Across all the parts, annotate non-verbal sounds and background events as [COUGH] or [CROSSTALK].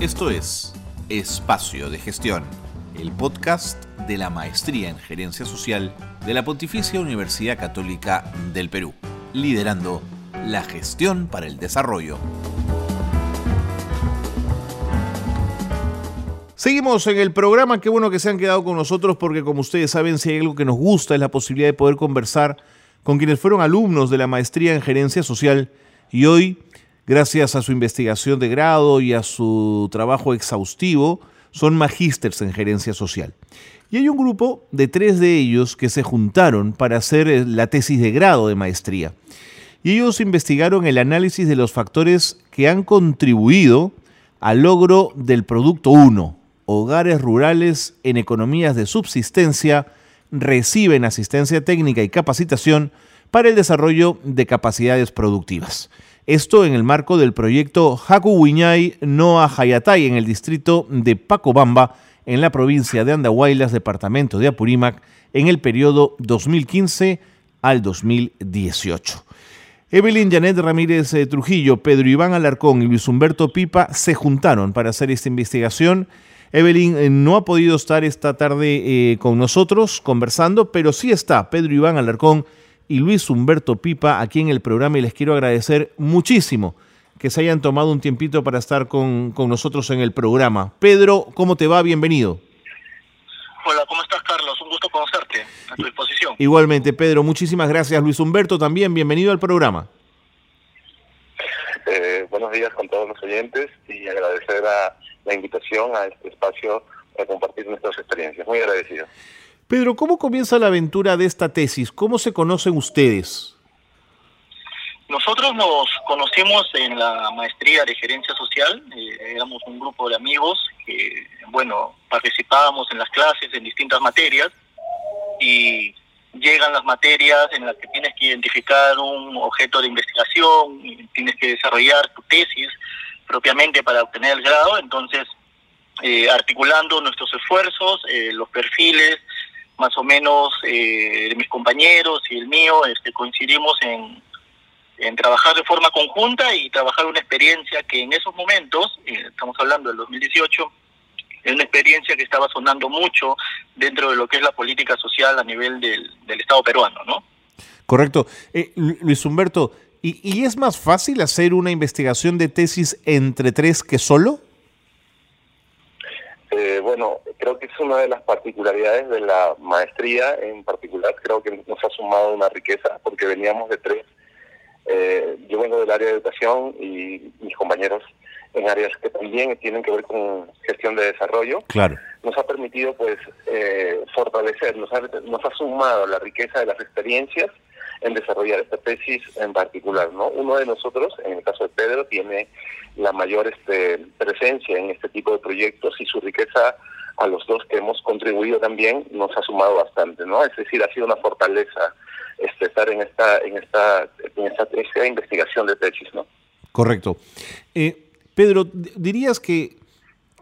Esto es Espacio de Gestión, el podcast de la Maestría en Gerencia Social de la Pontificia Universidad Católica del Perú, liderando la gestión para el desarrollo. Seguimos en el programa, qué bueno que se han quedado con nosotros porque como ustedes saben, si hay algo que nos gusta es la posibilidad de poder conversar con quienes fueron alumnos de la maestría en gerencia social y hoy gracias a su investigación de grado y a su trabajo exhaustivo, son magísters en gerencia social. Y hay un grupo de tres de ellos que se juntaron para hacer eh, la tesis de grado de maestría. Y ellos investigaron el análisis de los factores que han contribuido al logro del producto 1. Hogares rurales en economías de subsistencia reciben asistencia técnica y capacitación para el desarrollo de capacidades productivas. Esto en el marco del proyecto Haku Noa Hayatay en el distrito de Pacobamba, en la provincia de Andahuaylas, departamento de Apurímac, en el periodo 2015 al 2018. Evelyn Janet Ramírez eh, Trujillo, Pedro Iván Alarcón y Luis Humberto Pipa se juntaron para hacer esta investigación. Evelyn eh, no ha podido estar esta tarde eh, con nosotros conversando, pero sí está Pedro Iván Alarcón y Luis Humberto Pipa aquí en el programa y les quiero agradecer muchísimo que se hayan tomado un tiempito para estar con, nosotros en el programa. Pedro, ¿cómo te va? Bienvenido. Hola, ¿cómo estás, Carlos? Un gusto conocerte, a tu disposición. Igualmente, Pedro, muchísimas gracias. Luis Humberto también, bienvenido al programa. Eh, buenos días con todos los oyentes y agradecer a la invitación a este espacio para compartir nuestras experiencias. Muy agradecido. Pedro, ¿cómo comienza la aventura de esta tesis? ¿Cómo se conocen ustedes? Nosotros nos conocimos en la maestría de gerencia social, eh, éramos un grupo de amigos que, bueno, participábamos en las clases en distintas materias y llegan las materias en las que tienes que identificar un objeto de investigación, tienes que desarrollar tu tesis propiamente para obtener el grado, entonces eh, articulando nuestros esfuerzos, eh, los perfiles, más o menos eh, mis compañeros y el mío este, coincidimos en, en trabajar de forma conjunta y trabajar una experiencia que en esos momentos, eh, estamos hablando del 2018, es una experiencia que estaba sonando mucho dentro de lo que es la política social a nivel del, del Estado peruano, ¿no? Correcto. Eh, Luis Humberto, ¿y, ¿y es más fácil hacer una investigación de tesis entre tres que solo? Eh, bueno, creo que es una de las particularidades de la maestría en particular. Creo que nos ha sumado una riqueza porque veníamos de tres. Eh, yo vengo del área de educación y mis compañeros en áreas que también tienen que ver con gestión de desarrollo. Claro. Nos ha permitido pues eh, fortalecer, nos ha, nos ha sumado la riqueza de las experiencias en desarrollar esta tesis en particular. ¿no? Uno de nosotros, en el caso de Pedro, tiene la mayor este, presencia en este tipo de proyectos y su riqueza a los dos que hemos contribuido también nos ha sumado bastante, ¿no? Es decir, ha sido una fortaleza este, estar en esta, en esta, en esta, investigación de tesis, ¿no? Correcto. Eh, Pedro, dirías que,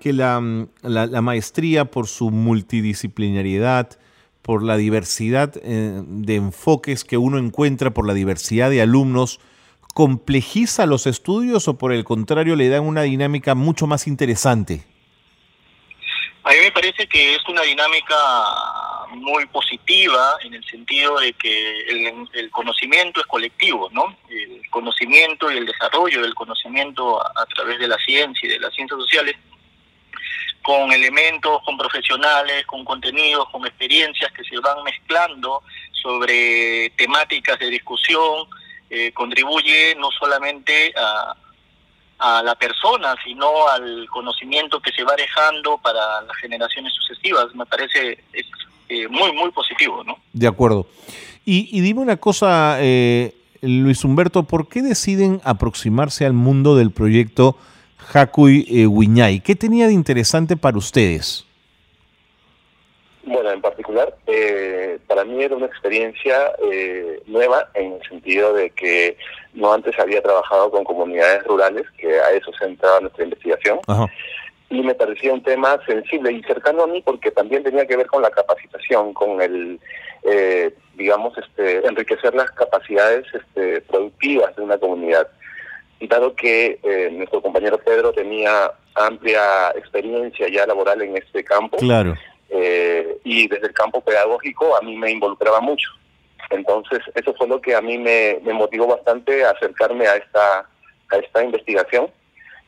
que la, la, maestría por su multidisciplinariedad, por la diversidad eh, de enfoques que uno encuentra, por la diversidad de alumnos, complejiza los estudios o por el contrario le dan una dinámica mucho más interesante? A mí me parece que es una dinámica muy positiva en el sentido de que el, el, conocimiento es colectivo, ¿no? El conocimiento y el desarrollo del conocimiento a, a, través de la ciencia y de las ciencias sociales con elementos, con profesionales, con contenidos, con experiencias que se van mezclando sobre temáticas de discusión, eh, contribuye no solamente a, a la persona, sino al conocimiento que se va dejando para las generaciones sucesivas. Me parece es, eh, muy, muy positivo, ¿no? De acuerdo. Y, y dime una cosa, eh, Luis Humberto, ¿por qué deciden aproximarse al mundo del proyecto Hakuy eh, ¿Qué tenía de interesante para ustedes? Bueno, en particular, eh, para mí era una experiencia eh, nueva en el sentido de que no antes había trabajado con comunidades rurales, que a eso se centraba nuestra investigación. Y me parecía un tema sensible y cercano a mí porque también tenía que ver con la capacitación, con el, eh, digamos, este, enriquecer las capacidades este, productivas de una comunidad. Dado que eh, nuestro compañero Pedro tenía amplia experiencia ya laboral en este campo. Claro. Eh, y desde el campo pedagógico a mí me involucraba mucho. Entonces, eso fue lo que a mí me, me motivó bastante a acercarme a esta, a esta investigación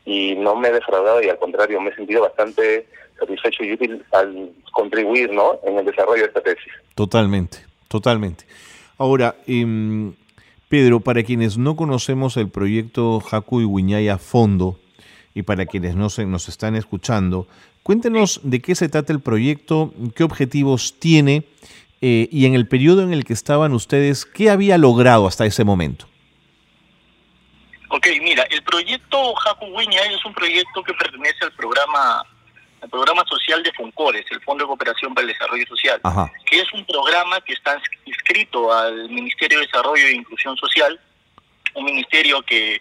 y no me he defraudado y al contrario, me he sentido bastante satisfecho y útil al contribuir ¿no? en el desarrollo de esta tesis. Totalmente, totalmente. Ahora, eh, Pedro, para quienes no conocemos el proyecto Haku y Wiñay a fondo, y para quienes no se, nos están escuchando, cuéntenos de qué se trata el proyecto, qué objetivos tiene eh, y en el periodo en el que estaban ustedes, qué había logrado hasta ese momento. Ok, mira, el proyecto Haku Wiñay es un proyecto que pertenece al programa el programa social de FUNCORES, el Fondo de Cooperación para el Desarrollo Social, que es un programa que está inscrito al Ministerio de Desarrollo e Inclusión Social, un ministerio que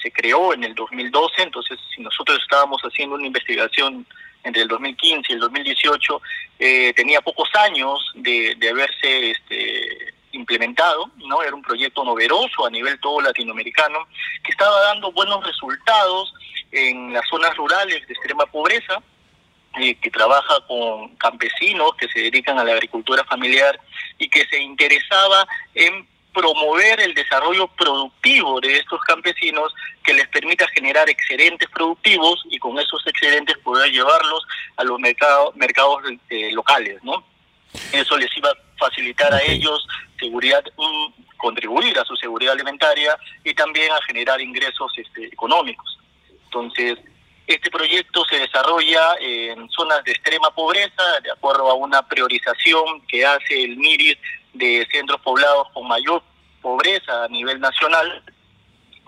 se creó en el 2012, entonces si nosotros estábamos haciendo una investigación entre el 2015 y el 2018, eh, tenía pocos años de, de haberse este, implementado, ¿no? Era un proyecto novedoso a nivel todo latinoamericano, que estaba dando buenos resultados en las zonas rurales de extrema pobreza, eh, que trabaja con campesinos que se dedican a la agricultura familiar y que se interesaba en promover el desarrollo productivo de estos campesinos que les permita generar excedentes productivos y con esos excedentes poder llevarlos a los mercados mercados eh, locales, ¿no? Eso les iba a facilitar a ellos seguridad, contribuir a su seguridad alimentaria y también a generar ingresos este, económicos. Entonces, este proyecto se desarrolla en zonas de extrema pobreza, de acuerdo a una priorización que hace el MIRIS de centros poblados con mayor pobreza a nivel nacional,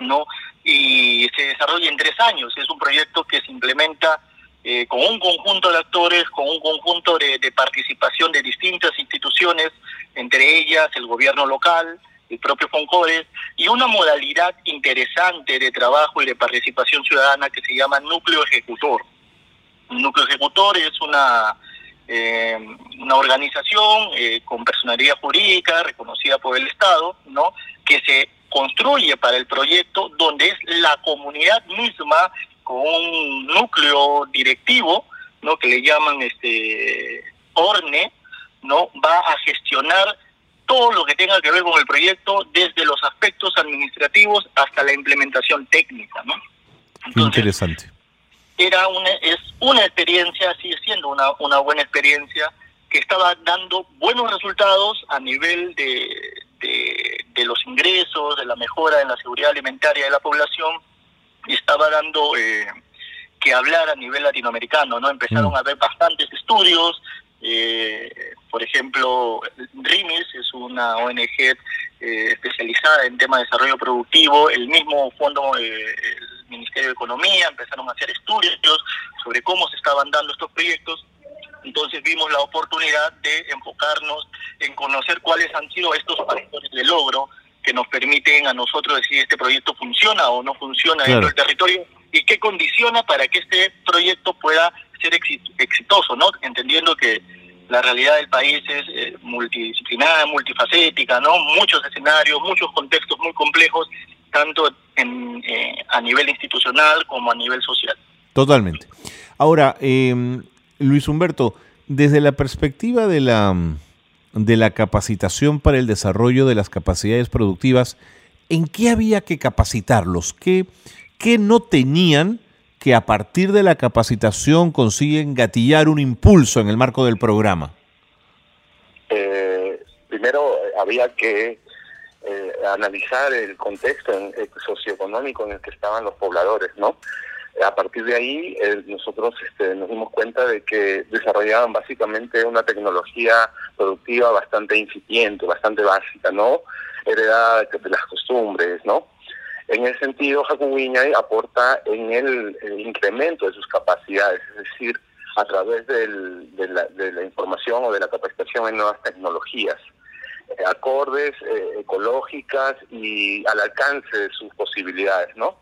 ¿no? Y se desarrolla en tres años. Es un proyecto que se implementa eh, con un conjunto de actores, con un conjunto de, participación de distintas instituciones, entre ellas el gobierno local, el propio FONCORES, y una modalidad interesante de trabajo y de participación ciudadana que se llama núcleo ejecutor. Núcleo ejecutor es una, eh, una organización eh, con personalidad jurídica reconocida por el Estado, ¿no? que se construye para el proyecto donde es la comunidad misma con un núcleo directivo, ¿no? que le llaman este ORNE, ¿no? va a gestionar todo lo que tenga que ver con el proyecto, desde los aspectos administrativos hasta la implementación técnica, ¿no? Interesante. Era una, es una experiencia, sigue siendo una, una buena experiencia, que estaba dando buenos resultados a nivel de, de, de los ingresos, de la mejora en la seguridad alimentaria de la población, y estaba dando eh, que hablar a nivel latinoamericano, ¿no? Empezaron mm. a haber bastantes estudios, eh, por ejemplo, RIMIS es una ONG eh, especializada en temas de desarrollo productivo, el mismo fondo, el Ministerio de Economía, empezaron a hacer estudios sobre cómo se estaban dando estos proyectos, entonces vimos la oportunidad de enfocarnos en conocer cuáles han sido estos factores de logro que nos permiten a nosotros decir este proyecto funciona o no funciona dentro del territorio y qué condiciona para que este proyecto pueda ser exitoso, ¿no? Entendiendo que la realidad del país es eh, multidisciplinaria, multifacética, ¿no? Muchos escenarios, muchos contextos muy complejos, tanto eh, a nivel institucional como a nivel social. Totalmente. Ahora, eh, Luis Humberto, desde la perspectiva de la de la capacitación para el desarrollo de las capacidades productivas, ¿en qué había que capacitarlos? ¿Qué, qué no tenían que a partir de la capacitación consiguen gatillar un impulso en el marco del programa? Eh, primero había que eh, analizar el contexto socioeconómico en el que estaban los pobladores, ¿no? A partir de ahí, eh, nosotros este, nos dimos cuenta de que desarrollaban básicamente una tecnología productiva bastante incipiente, bastante básica, ¿no? Heredada de las costumbres, ¿no? En ese sentido, Jacubiñay aporta en el, incremento de sus capacidades, es decir, a través del, de, la, de, la, información o de la capacitación en nuevas tecnologías, eh, acordes, eh, ecológicas y al alcance de sus posibilidades, ¿no?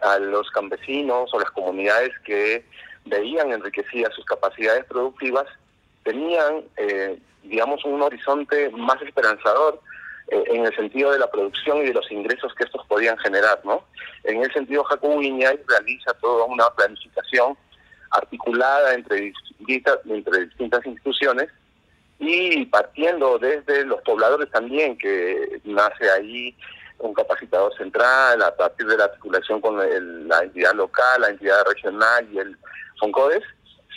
a los campesinos o las comunidades que veían enriquecidas sus capacidades productivas, tenían, eh, digamos, un horizonte más esperanzador en el sentido de la producción y de los ingresos que estos podían generar, ¿no? En ese sentido, Jacobo Iñay realiza toda una planificación articulada entre distintas, entre distintas instituciones y partiendo desde los pobladores también, que nace ahí un capacitador central a partir de la articulación con la entidad local, la entidad regional y el FONCODES,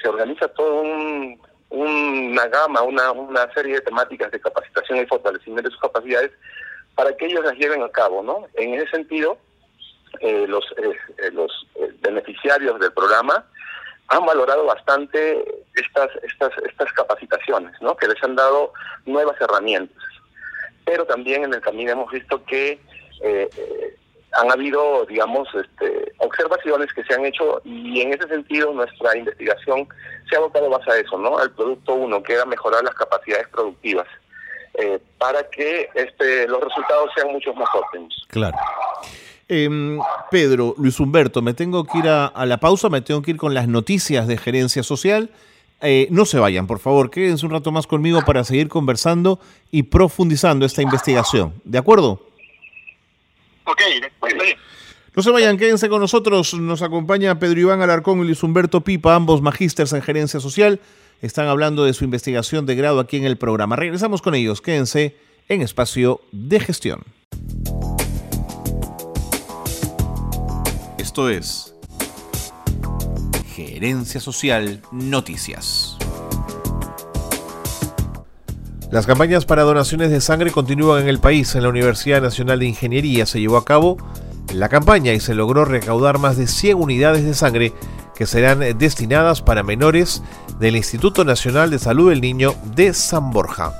se organiza todo un, una gama, una, una serie de temáticas de capacitación y fortalecimiento de sus capacidades para que ellos las lleven a cabo, ¿no? En ese sentido, eh, los, eh, los eh, beneficiarios del programa han valorado bastante estas, estas, estas capacitaciones, ¿no? Que les han dado nuevas herramientas. Pero también en el camino hemos visto que han habido, digamos, este, observaciones que se han hecho y en ese sentido nuestra investigación se ha abocado más a eso, ¿no? Al producto uno, que era mejorar las capacidades productivas eh, para que este, los resultados sean mucho más óptimos. Claro. Em, Pedro, Luis Humberto, me tengo que ir a, la pausa, me tengo que ir con las noticias de gerencia social. Eh, no se vayan, por favor, quédense un rato más conmigo para seguir conversando y profundizando esta investigación. ¿De acuerdo? Ok, No se vayan, quédense con nosotros. Nos acompaña Pedro Iván Alarcón y Luis Humberto Pipa, ambos magísters en gerencia social. Están hablando de su investigación de grado aquí en el programa. Regresamos con ellos. Quédense en espacio de gestión. Esto es Gerencia Social Noticias. Las campañas para donaciones de sangre continúan en el país. En la Universidad Nacional de Ingeniería se llevó a cabo la campaña y se logró recaudar más de 100 unidades de sangre que serán destinadas para menores del Instituto Nacional de Salud del Niño de San Borja.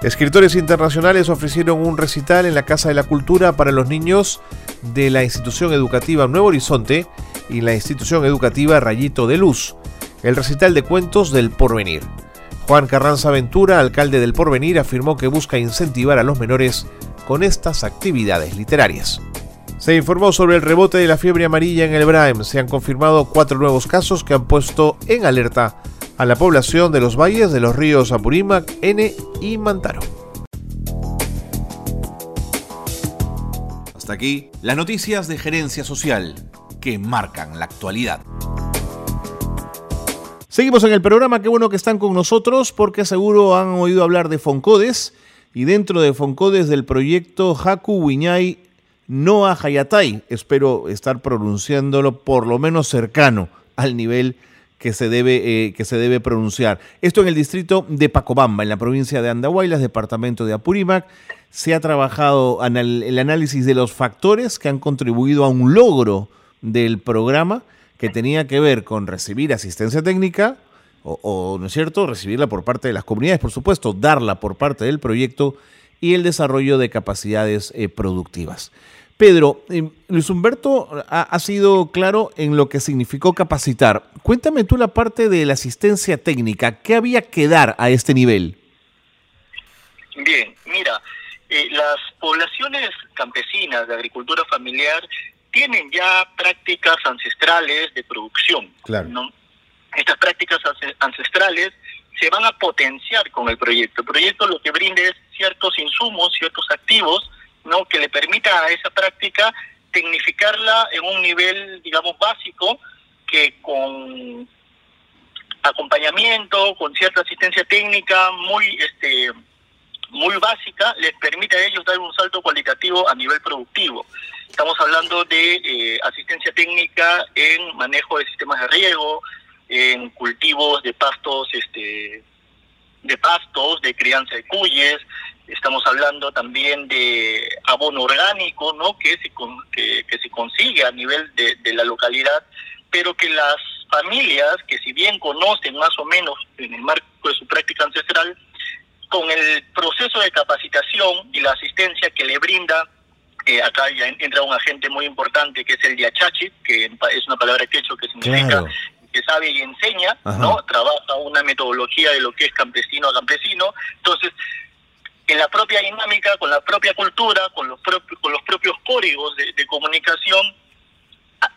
Escritores internacionales ofrecieron un recital en la Casa de la Cultura para los niños de la institución educativa Nuevo Horizonte y la institución educativa Rayito de Luz, el recital de cuentos del porvenir. Juan Carranza Ventura, alcalde del Porvenir, afirmó que busca incentivar a los menores con estas actividades literarias. Se informó sobre el rebote de la fiebre amarilla en el Braem. Se han confirmado cuatro nuevos casos que han puesto en alerta a la población de los valles de los ríos Apurímac, N y Mantaro. Hasta aquí las noticias de gerencia social que marcan la actualidad. Seguimos en el programa, qué bueno que están con nosotros porque seguro han oído hablar de Foncodes y dentro de Foncodes del proyecto Haku Wiñay Noa Hayatay. Espero estar pronunciándolo por lo menos cercano al nivel que se debe, eh, que se debe pronunciar. Esto en el distrito de Pacobamba, en la provincia de Andahuaylas, departamento de Apurímac. Se ha trabajado el análisis de los factores que han contribuido a un logro del programa que tenía que ver con recibir asistencia técnica, o, ¿no es cierto?, recibirla por parte de las comunidades, por supuesto, darla por parte del proyecto y el desarrollo de capacidades eh, productivas. Pedro, eh, Luis Humberto ha, sido claro en lo que significó capacitar. Cuéntame tú la parte de la asistencia técnica. ¿Qué había que dar a este nivel? Bien, mira, eh, las poblaciones campesinas de agricultura familiar tienen ya prácticas ancestrales de producción. Claro. Estas prácticas ancestrales se van a potenciar con el proyecto. El proyecto lo que brinda es ciertos insumos, ciertos activos, ¿no? que le permita a esa práctica tecnificarla en un nivel, digamos, básico, que con acompañamiento, con cierta asistencia técnica muy este muy básica, les permite a ellos dar un salto cualitativo a nivel productivo. Estamos hablando de eh, asistencia técnica en manejo de sistemas de riego, en cultivos de pastos, este, de pastos, de crianza de cuyes. Estamos hablando también de abono orgánico, ¿no? Que se que, se consigue a nivel de, de la localidad, pero que las familias que si bien conocen más o menos en el marco de su práctica ancestral, con el proceso de capacitación y la asistencia que le brinda acá ya entra un agente muy importante que es el diachachi, que es una palabra quechua que significa que sabe y enseña, ¿no? Trabaja una metodología de lo que es campesino a campesino. Entonces, en la propia dinámica, con la propia cultura, con los propios, con los propios códigos de, comunicación,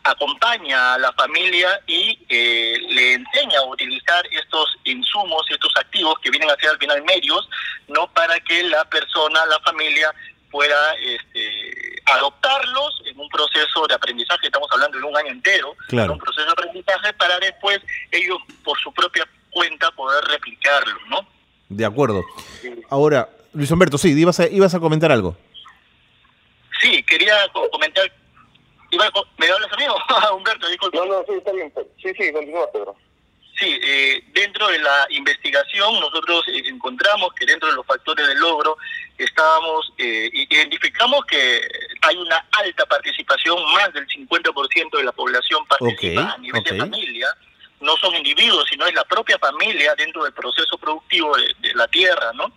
acompaña a la familia y eh, le enseña a utilizar estos insumos, estos activos que vienen a ser al final medios no para que la persona, la familia pueda este, adoptarlos en un proceso de aprendizaje, estamos hablando de un año entero, claro. un proceso de aprendizaje para después ellos por su propia cuenta poder replicarlo, ¿no? De acuerdo. Ahora, Luis Humberto, sí, ibas a, ibas a comentar algo. Sí, quería comentar. ¿Me hablas, amigo? [LAUGHS] Humberto, disculpa. No, no, sí, está bien. Sí, sí, continúa, Pedro. Sí, eh, dentro de la investigación nosotros eh, encontramos que dentro de los factores de logro estábamos, eh, identificamos que hay una alta participación, más del 50% de la población participa a nivel de familia, no son individuos, sino es la propia familia dentro del proceso productivo de, de la tierra, ¿no?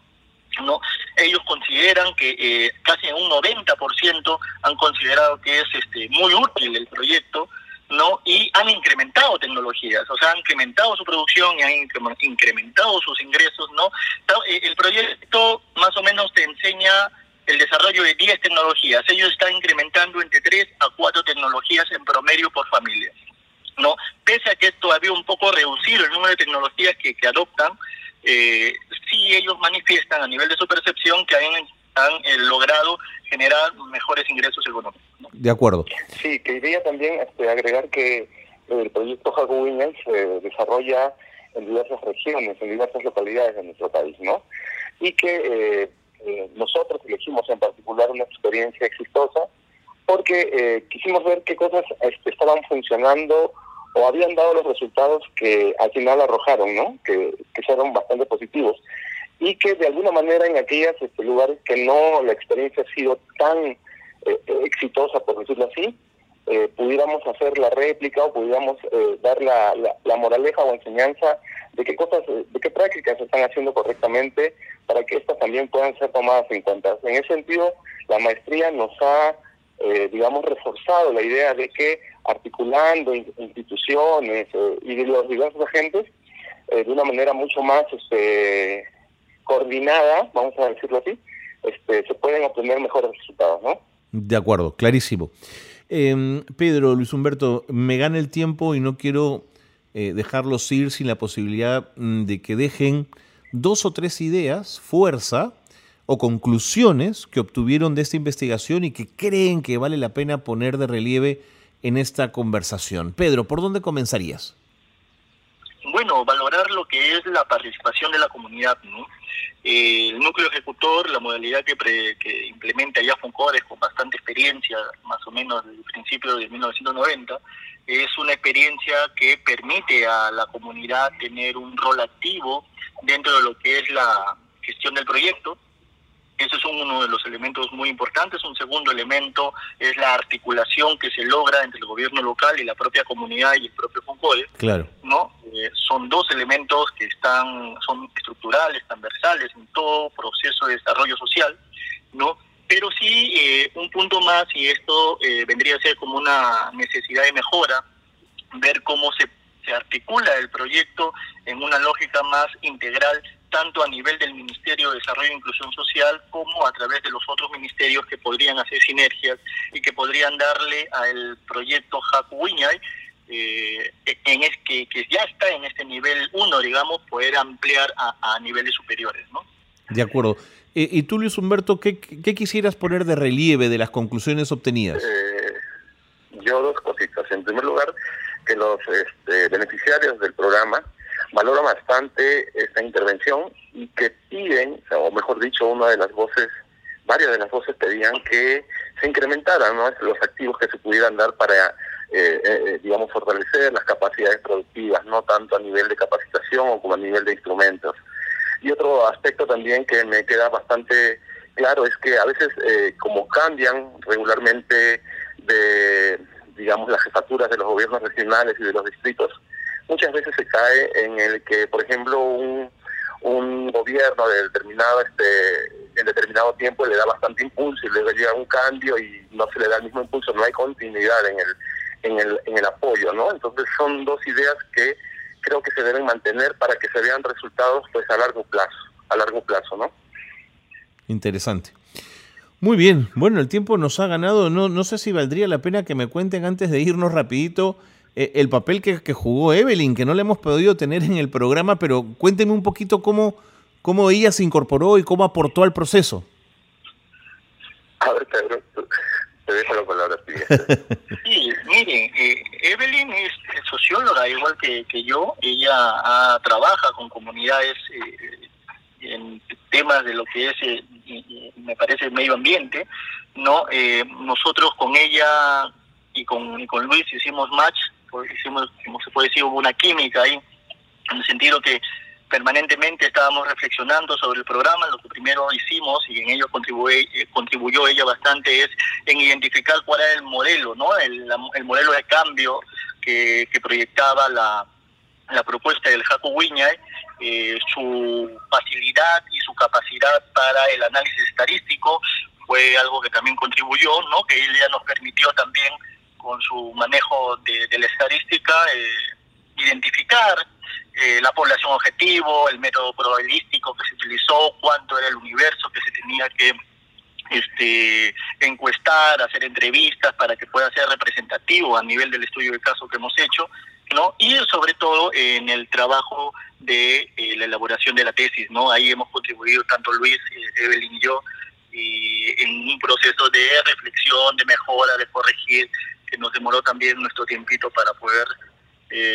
no ellos consideran que eh, casi un 90% han considerado que es este muy útil el proyecto no y han incrementado tecnologías o sea han incrementado su producción y han incrementado sus ingresos no eh, el proyecto más o menos te enseña el desarrollo de 10 tecnologías ellos están incrementando entre 3 a 4 tecnologías en promedio por familia no pese a que es todavía un poco reducido el número de tecnologías que, que adoptan eh, sí ellos manifiestan a nivel de su percepción que han, han eh, logrado generar mejores ingresos económicos. De acuerdo. Sí, quería también este, agregar que el proyecto Jacobiña se desarrolla en diversas regiones, en diversas localidades de nuestro país, ¿no? Y que eh, nosotros elegimos en particular una experiencia exitosa porque quisimos ver qué cosas este, estaban funcionando o habían dado los resultados que al final arrojaron, ¿no? Que, que fueron bastante positivos y que de alguna manera en aquellos este, lugares que no la experiencia ha sido tan eh, exitosa, por decirlo así, eh, pudiéramos hacer la réplica o pudiéramos eh, dar la, la, moraleja o enseñanza de qué cosas, de qué prácticas se están haciendo correctamente para que estas también puedan ser tomadas en cuenta. En ese sentido, la maestría nos ha, digamos, reforzado la idea de que articulando instituciones eh, y los diversos agentes eh, de una manera mucho más este, coordinada, vamos a decirlo así, este, se pueden obtener mejores resultados, ¿no? De acuerdo, clarísimo. Em, Pedro, Luis Humberto, me gana el tiempo y no quiero eh, dejarlos ir sin la posibilidad mm, de que dejen dos o tres ideas, fuerza o conclusiones que obtuvieron de esta investigación y que creen que vale la pena poner de relieve en esta conversación. Pedro, ¿por dónde comenzarías? Bueno, valorar lo que es la participación de la comunidad, ¿no? El núcleo ejecutor, la modalidad que, que implementa ya FONCODES con bastante experiencia, más o menos desde el principio de 1990, es una experiencia que permite a la comunidad tener un rol activo dentro de lo que es la gestión del proyecto, ese es uno de los elementos muy importantes. Un segundo elemento es la articulación que se logra entre el gobierno local y la propia comunidad y el propio FONCODE. Claro. ¿no? Eh, son dos elementos que están son estructurales, transversales en todo proceso de desarrollo social, ¿no? Pero sí, eh, un punto más, y esto eh, vendría a ser como una necesidad de mejora, ver cómo se, se articula el proyecto en una lógica más integral tanto a nivel del Ministerio de Desarrollo e Inclusión Social como a través de los otros ministerios que podrían hacer sinergias y que podrían darle al proyecto Hakuwiñay, eh, en es, que, que, ya está en este nivel 1, digamos, poder ampliar a, niveles superiores. ¿no? De acuerdo. Eh, y tú, Luis Humberto, ¿qué, ¿qué, quisieras poner de relieve de las conclusiones obtenidas? Eh, yo dos cositas. En primer lugar, que los este, beneficiarios del programa valora bastante esta intervención y que piden, o mejor dicho, una de las voces, varias de las voces pedían que se incrementaran los activos que se pudieran dar para, eh, eh, digamos, fortalecer las capacidades productivas, no tanto a nivel de capacitación como a nivel de instrumentos. Y otro aspecto también que me queda bastante claro es que a veces, eh, como cambian regularmente de, digamos, las jefaturas de los gobiernos regionales y de los distritos, muchas veces se cae en el que, por ejemplo, un, un gobierno de determinado este en determinado tiempo le da bastante impulso y luego llega un cambio y no se le da el mismo impulso, no hay continuidad en el en el en el apoyo, ¿no? Entonces son dos ideas que creo que se deben mantener para que se vean resultados pues a largo plazo, a largo plazo, ¿no? Interesante. Muy bien, bueno, el tiempo nos ha ganado, no, no sé si valdría la pena que me cuenten antes de irnos rapidito eh, el papel que, jugó Evelyn, que no le hemos podido tener en el programa, pero cuénteme un poquito cómo, cómo ella se incorporó y cómo aportó al proceso. A ver, Pedro, te dejo la palabra. [LAUGHS] sí, miren, eh, Evelyn es socióloga igual que, que yo. Ella ah, trabaja con comunidades eh, en temas de lo que es, eh, me parece, el medio ambiente. no Nosotros con ella y con, y con Luis hicimos match, hicimos, como se puede decir, hubo una química ahí, en el sentido que permanentemente estábamos reflexionando sobre el programa, lo que primero hicimos y en ello eh, contribuyó ella bastante es en identificar cuál era el modelo, ¿no? El, el modelo de cambio que, que proyectaba la, la propuesta del Jaco Wiñay, eh, su facilidad y su capacidad para el análisis estadístico fue algo que también contribuyó, ¿no? Que ella nos permitió también con su manejo de, la estadística eh, identificar eh, la población objetivo, el método probabilístico que se utilizó, cuánto era el universo que se tenía que este, encuestar, hacer entrevistas para que pueda ser representativo a nivel del estudio de caso que hemos hecho, ¿no? Y sobre todo en el trabajo de eh, la elaboración de la tesis, ¿no? Ahí hemos contribuido tanto Luis, Evelyn y yo en un proceso de reflexión, de mejora, de corregir, que nos demoró también nuestro tiempito para poder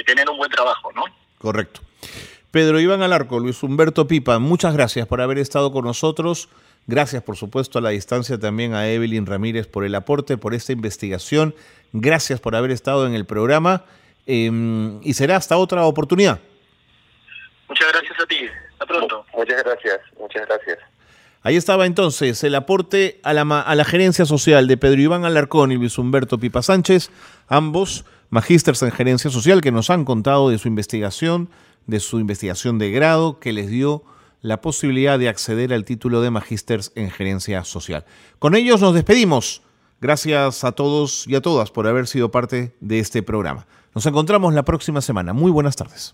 tener un buen trabajo, ¿no? Correcto. Pedro Iván Alarco, Luis Humberto Pipa, muchas gracias por haber estado con nosotros. Gracias, por supuesto, a la distancia también a Evelyn Ramírez por el aporte, por esta investigación. Gracias por haber estado en el programa em, y será hasta otra oportunidad. Muchas gracias a ti. Hasta pronto. Muchas gracias. Muchas gracias. Ahí estaba entonces el aporte a la, gerencia social de Pedro Iván Alarcón y Luis Humberto Pipa Sánchez, ambos magísters en gerencia social que nos han contado de su investigación, de su investigación de grado que les dio la posibilidad de acceder al título de magísters en gerencia social. Con ellos nos despedimos. Gracias a todos y a todas por haber sido parte de este programa. Nos encontramos la próxima semana. Muy buenas tardes.